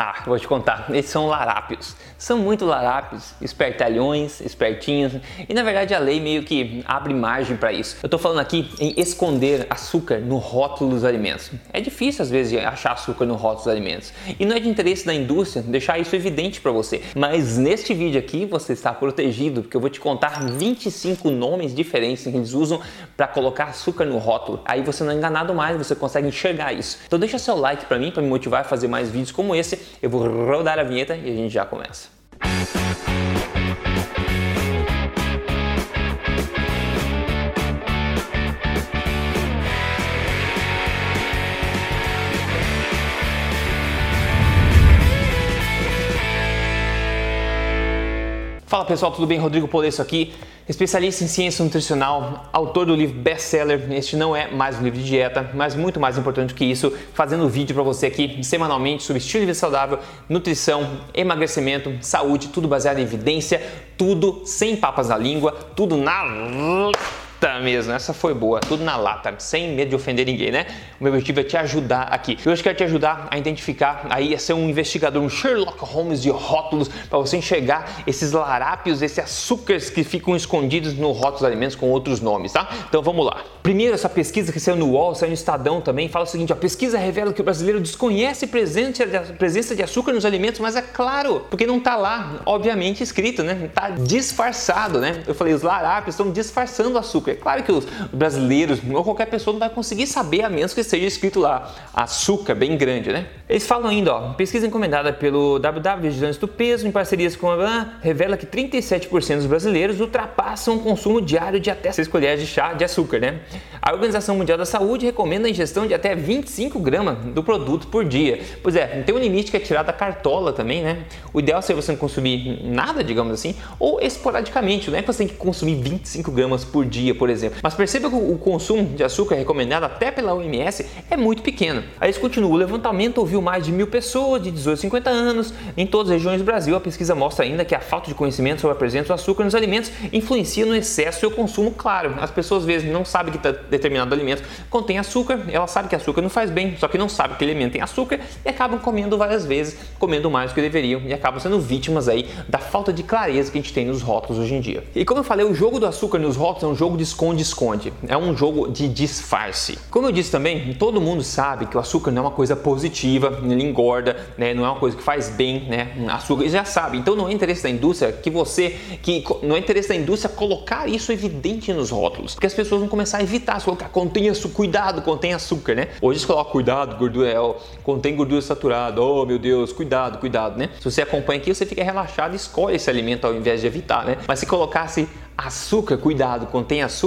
Ah, vou te contar, esses são larápios. São muito larápios, espertalhões, espertinhos, e na verdade a lei meio que abre margem para isso. Eu tô falando aqui em esconder açúcar no rótulo dos alimentos. É difícil às vezes achar açúcar no rótulo dos alimentos, e não é de interesse da indústria deixar isso evidente para você. Mas neste vídeo aqui você está protegido, porque eu vou te contar 25 nomes diferentes que eles usam para colocar açúcar no rótulo. Aí você não é enganado mais, você consegue enxergar isso. Então deixa seu like para mim, para me motivar a fazer mais vídeos como esse eu vou rodar a vinheta e a gente já começa. Fala pessoal, tudo bem? Rodrigo Polesso aqui especialista em ciência nutricional, autor do livro best-seller. Este não é mais um livro de dieta, mas muito mais importante que isso, fazendo vídeo para você aqui semanalmente sobre estilo de vida saudável, nutrição, emagrecimento, saúde, tudo baseado em evidência, tudo sem papas na língua, tudo na lata mesmo, essa foi boa, tudo na lata, sem medo de ofender ninguém, né? O meu objetivo é te ajudar aqui. Eu hoje quero te ajudar a identificar, aí a ser um investigador, um Sherlock Holmes de rótulos, para você enxergar esses larápios, esses açúcares que ficam escondidos no rótulo dos alimentos com outros nomes, tá? Então vamos lá. Primeiro, essa pesquisa que saiu no UOL, saiu no Estadão também, fala o seguinte: a pesquisa revela que o brasileiro desconhece a presença de açúcar nos alimentos, mas é claro, porque não está lá, obviamente, escrito, né? Está disfarçado, né? Eu falei, os larápios estão disfarçando o açúcar. É claro que os brasileiros ou qualquer pessoa não vai conseguir saber, a menos que esteja escrito lá açúcar bem grande, né? Eles falam ainda, ó, pesquisa encomendada pelo WW Vigilância do Peso em parcerias com a revela que 37% dos brasileiros ultrapassam o consumo diário de até 6 colheres de chá de açúcar, né? A Organização Mundial da Saúde recomenda a ingestão de até 25 gramas do produto por dia. Pois é, tem um limite que é tirado da cartola também, né? O ideal seria você não consumir nada, digamos assim, ou esporadicamente, não é que você tem que consumir 25 gramas por dia, por exemplo. Mas perceba que o consumo de açúcar recomendado até pela OMS é muito pequeno. Aí eles continuam, o levantamento ouviu mais de mil pessoas de 18 a 50 anos em todas as regiões do Brasil. A pesquisa mostra ainda que a falta de conhecimento sobre a presença do açúcar nos alimentos influencia no excesso e o consumo, claro. As pessoas às vezes não sabem que determinado alimento contém açúcar, elas sabem que açúcar não faz bem, só que não sabem que alimento tem açúcar e acabam comendo várias vezes, comendo mais do que deveriam e acabam sendo vítimas aí da falta de clareza que a gente tem nos rótulos hoje em dia. E como eu falei, o jogo do açúcar nos rótulos é um jogo de esconde-esconde, é um jogo de disfarce. Como eu disse também, todo mundo sabe que o açúcar não é uma coisa positiva, ele engorda, né? não é uma coisa que faz bem, né? Açúcar, já sabe. Então não é interesse da indústria que você, que não é interesse da indústria colocar isso evidente nos rótulos, porque as pessoas vão começar a evitar, colocar contém açúcar, cuidado, contém açúcar, né? Hoje eles colocam cuidado, gordura, é, contém gordura saturada, oh meu Deus, cuidado, cuidado, né? Se você acompanha aqui, você fica relaxado e escolhe esse alimento ao invés de evitar, né? Mas se colocasse açúcar, cuidado, contém açúcar,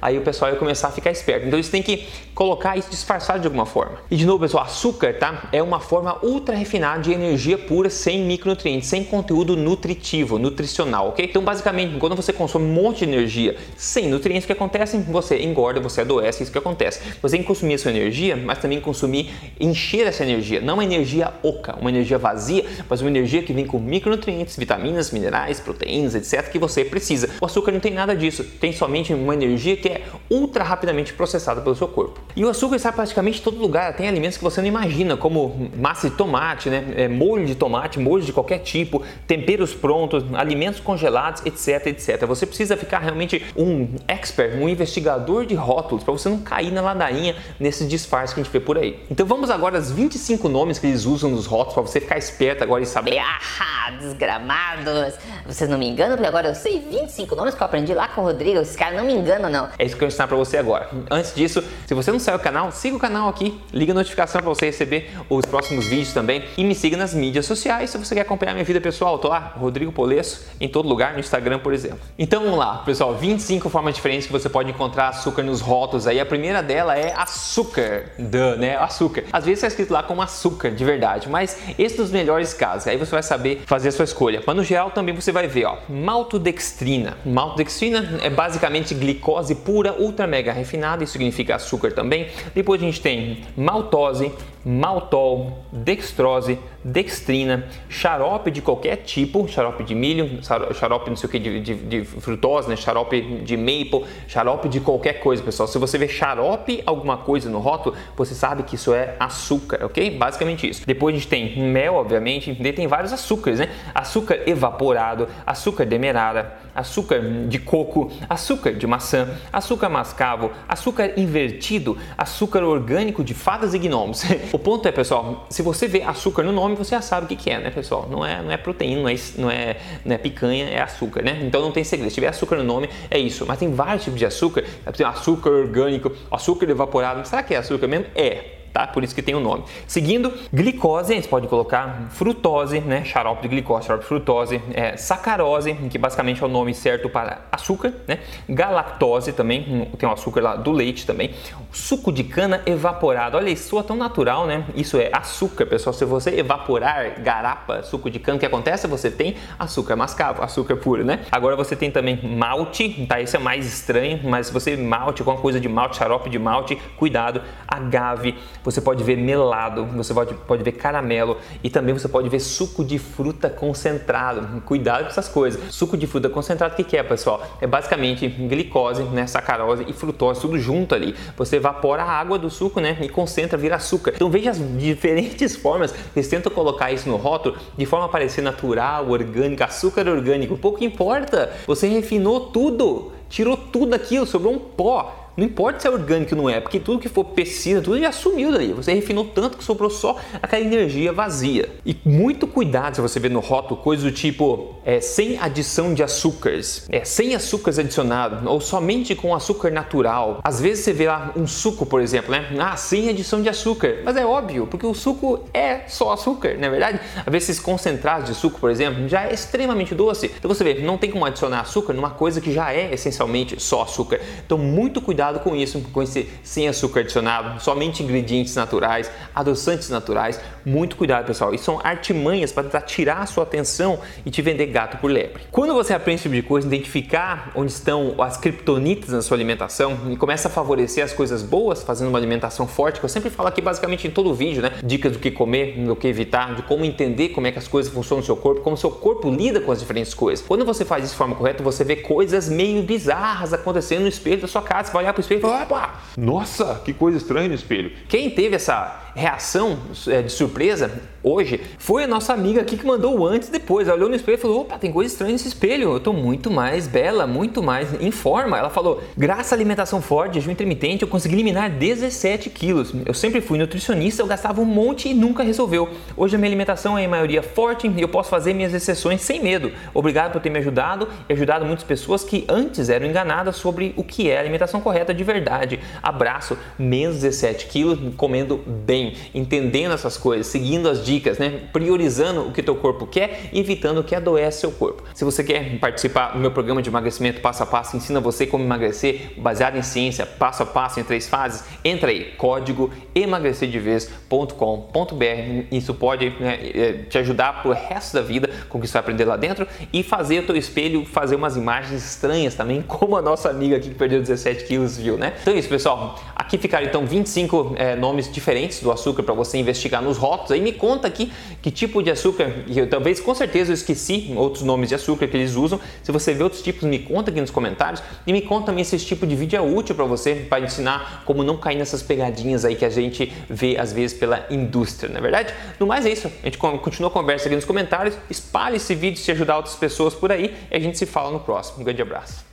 aí o pessoal vai começar a ficar esperto. Então eles têm que colocar isso disfarçado de alguma forma. E de novo, pessoal, açúcar, tá? É uma forma ultra refinada de energia pura sem micronutrientes, sem conteúdo nutritivo, nutricional, ok? Então, basicamente, quando você consome um monte de energia sem nutrientes, o que acontece? Você engorda, você adoece, isso que acontece. Você tem que consumir a sua energia, mas também consumir, encher essa energia, não uma energia oca, uma energia vazia, mas uma energia que vem com micronutrientes, vitaminas, minerais, proteínas, etc, que você precisa. O açúcar açúcar não tem nada disso, tem somente uma energia que é ultra rapidamente processada pelo seu corpo. E o açúcar está praticamente em todo lugar, tem alimentos que você não imagina, como massa de tomate, né? É, molho de tomate, molho de qualquer tipo, temperos prontos, alimentos congelados, etc, etc. Você precisa ficar realmente um expert, um investigador de rótulos, para você não cair na ladainha nesses disfarces que a gente vê por aí. Então vamos agora aos 25 nomes que eles usam nos rótulos, para você ficar esperto agora e saber. Ah, desgramados! Vocês não me enganam, porque agora eu sei 25 nomes que eu aprendi lá com o Rodrigo, esse cara não me engana não. É isso que eu vou ensinar pra você agora. Antes disso, se você não saiu do canal, siga o canal aqui, liga a notificação para você receber os próximos vídeos também e me siga nas mídias sociais se você quer acompanhar minha vida pessoal. Eu tô lá, Rodrigo Polesso, em todo lugar, no Instagram, por exemplo. Então vamos lá, pessoal, 25 formas diferentes que você pode encontrar açúcar nos rótulos aí. A primeira dela é açúcar, né? Açúcar. Às vezes está escrito lá como açúcar de verdade, mas esse dos melhores casos. Aí você vai saber fazer a sua escolha. Mas no geral também você vai ver, ó. Maltodextrina maltodextrina é basicamente glicose pura ultra mega refinada, isso significa açúcar também. Depois a gente tem maltose, maltol, dextrose, dextrina, xarope de qualquer tipo, xarope de milho, xarope não sei o que de, de, de frutose, né? xarope de maple, xarope de qualquer coisa, pessoal. Se você vê xarope alguma coisa no rótulo, você sabe que isso é açúcar, ok? Basicamente isso. Depois a gente tem mel, obviamente, daí tem vários açúcares, né? Açúcar evaporado, açúcar demerara, açúcar de coco, açúcar de maçã, açúcar mascavo, açúcar invertido, açúcar orgânico de fadas e gnomos. o ponto é, pessoal, se você vê açúcar no nome, você já sabe o que é, né, pessoal? Não é, não é proteína, não é, não, é, não é picanha, é açúcar, né? Então não tem segredo. Se tiver açúcar no nome, é isso. Mas tem vários tipos de açúcar. Tem açúcar orgânico, açúcar evaporado. Será que é açúcar mesmo? É tá? Por isso que tem o nome. Seguindo, glicose, a gente pode colocar frutose, né? Xarope de glicose, xarope de frutose, é, sacarose, que basicamente é o nome certo para açúcar, né? Galactose também, tem o açúcar lá do leite também. Suco de cana evaporado, olha isso, soa tão natural, né? Isso é açúcar, pessoal. Se você evaporar garapa, suco de cana, o que acontece? Você tem açúcar mascavo, açúcar puro, né? Agora você tem também malte, tá? Esse é mais estranho, mas se você malte, alguma coisa de malte, xarope de malte, cuidado, agave, você pode ver melado, você pode, pode ver caramelo e também você pode ver suco de fruta concentrado. Cuidado com essas coisas. Suco de fruta concentrado, o que, que é, pessoal? É basicamente glicose, né, sacarose e frutose, tudo junto ali. Você evapora a água do suco né, e concentra, vira açúcar. Então veja as diferentes formas eles tentam colocar isso no rótulo de forma a parecer natural, orgânica, açúcar orgânico. Pouco importa, você refinou tudo, tirou tudo aquilo, sobrou um pó. Não importa se é orgânico ou não é, porque tudo que for pesquisa, tudo já sumiu dali. Você refinou tanto que sobrou só aquela energia vazia. E muito cuidado se você vê no rótulo coisas do tipo é, sem adição de açúcares, é, sem açúcares adicionados, ou somente com açúcar natural. Às vezes você vê lá um suco, por exemplo, né? Ah, sem adição de açúcar. Mas é óbvio, porque o suco é só açúcar, não é verdade? Às vezes esses concentrados de suco, por exemplo, já é extremamente doce. Então você vê, não tem como adicionar açúcar numa coisa que já é essencialmente só açúcar. Então muito cuidado cuidado com isso, com esse sem açúcar adicionado, somente ingredientes naturais, adoçantes naturais. Muito cuidado, pessoal. Isso são artimanhas para tirar a sua atenção e te vender gato por lebre. Quando você aprende esse tipo de coisa, identificar onde estão as criptonitas na sua alimentação e começa a favorecer as coisas boas, fazendo uma alimentação forte, que eu sempre falo aqui basicamente em todo vídeo, né? Dicas do que comer, do que evitar, de como entender como é que as coisas funcionam no seu corpo, como seu corpo lida com as diferentes coisas. Quando você faz isso de forma correta, você vê coisas meio bizarras acontecendo no espelho da sua casa. Você vai olhar pro espelho e fala, opa, nossa, que coisa estranha no espelho. Quem teve essa reação é, de surpresa hoje foi a nossa amiga aqui que mandou o antes e depois. Ela olhou no espelho e falou: opa, tem coisa estranha nesse espelho. Eu tô muito mais bela, muito mais em forma. Ela falou: graças à alimentação forte, jejum intermitente, eu consegui eliminar 17 quilos. Eu sempre fui nutricionista, eu gastava um monte e nunca resolveu. Hoje a minha alimentação é em maioria forte e eu posso fazer minhas exceções sem medo. Obrigado por ter me ajudado e ajudado muitas pessoas que antes eram enganadas sobre o que é alimentação correta de verdade. Abraço, menos 17 quilos, comendo bem, entendendo essas coisas, seguindo as dicas, né? priorizando o que teu corpo quer evitando o que adoece seu corpo. Se você quer participar do meu programa de emagrecimento passo a passo, ensina você como emagrecer, baseado em ciência, passo a passo em três fases, entra aí, código emagrecerdevez.com.br. Isso pode né, é, te ajudar pro resto da vida com o que você vai aprender lá dentro e fazer o teu espelho fazer umas imagens estranhas também, como a nossa amiga aqui que perdeu 17 quilos viu, né? Então é isso, pessoal. Aqui ficaram então 25 é, nomes diferentes do açúcar para você investigar nos rótulos. Aí me conta aqui que tipo de açúcar, eu, talvez com certeza eu esqueci outros nomes de açúcar que eles usam. Se você vê outros tipos, me conta aqui nos comentários e me conta também se esse tipo de vídeo é útil para você, para ensinar como não cair nessas pegadinhas aí que a gente vê às vezes pela indústria, não é verdade? No mais é isso. A gente continua a conversa aqui nos comentários. Espalhe esse vídeo se ajudar outras pessoas por aí e a gente se fala no próximo. Um grande abraço.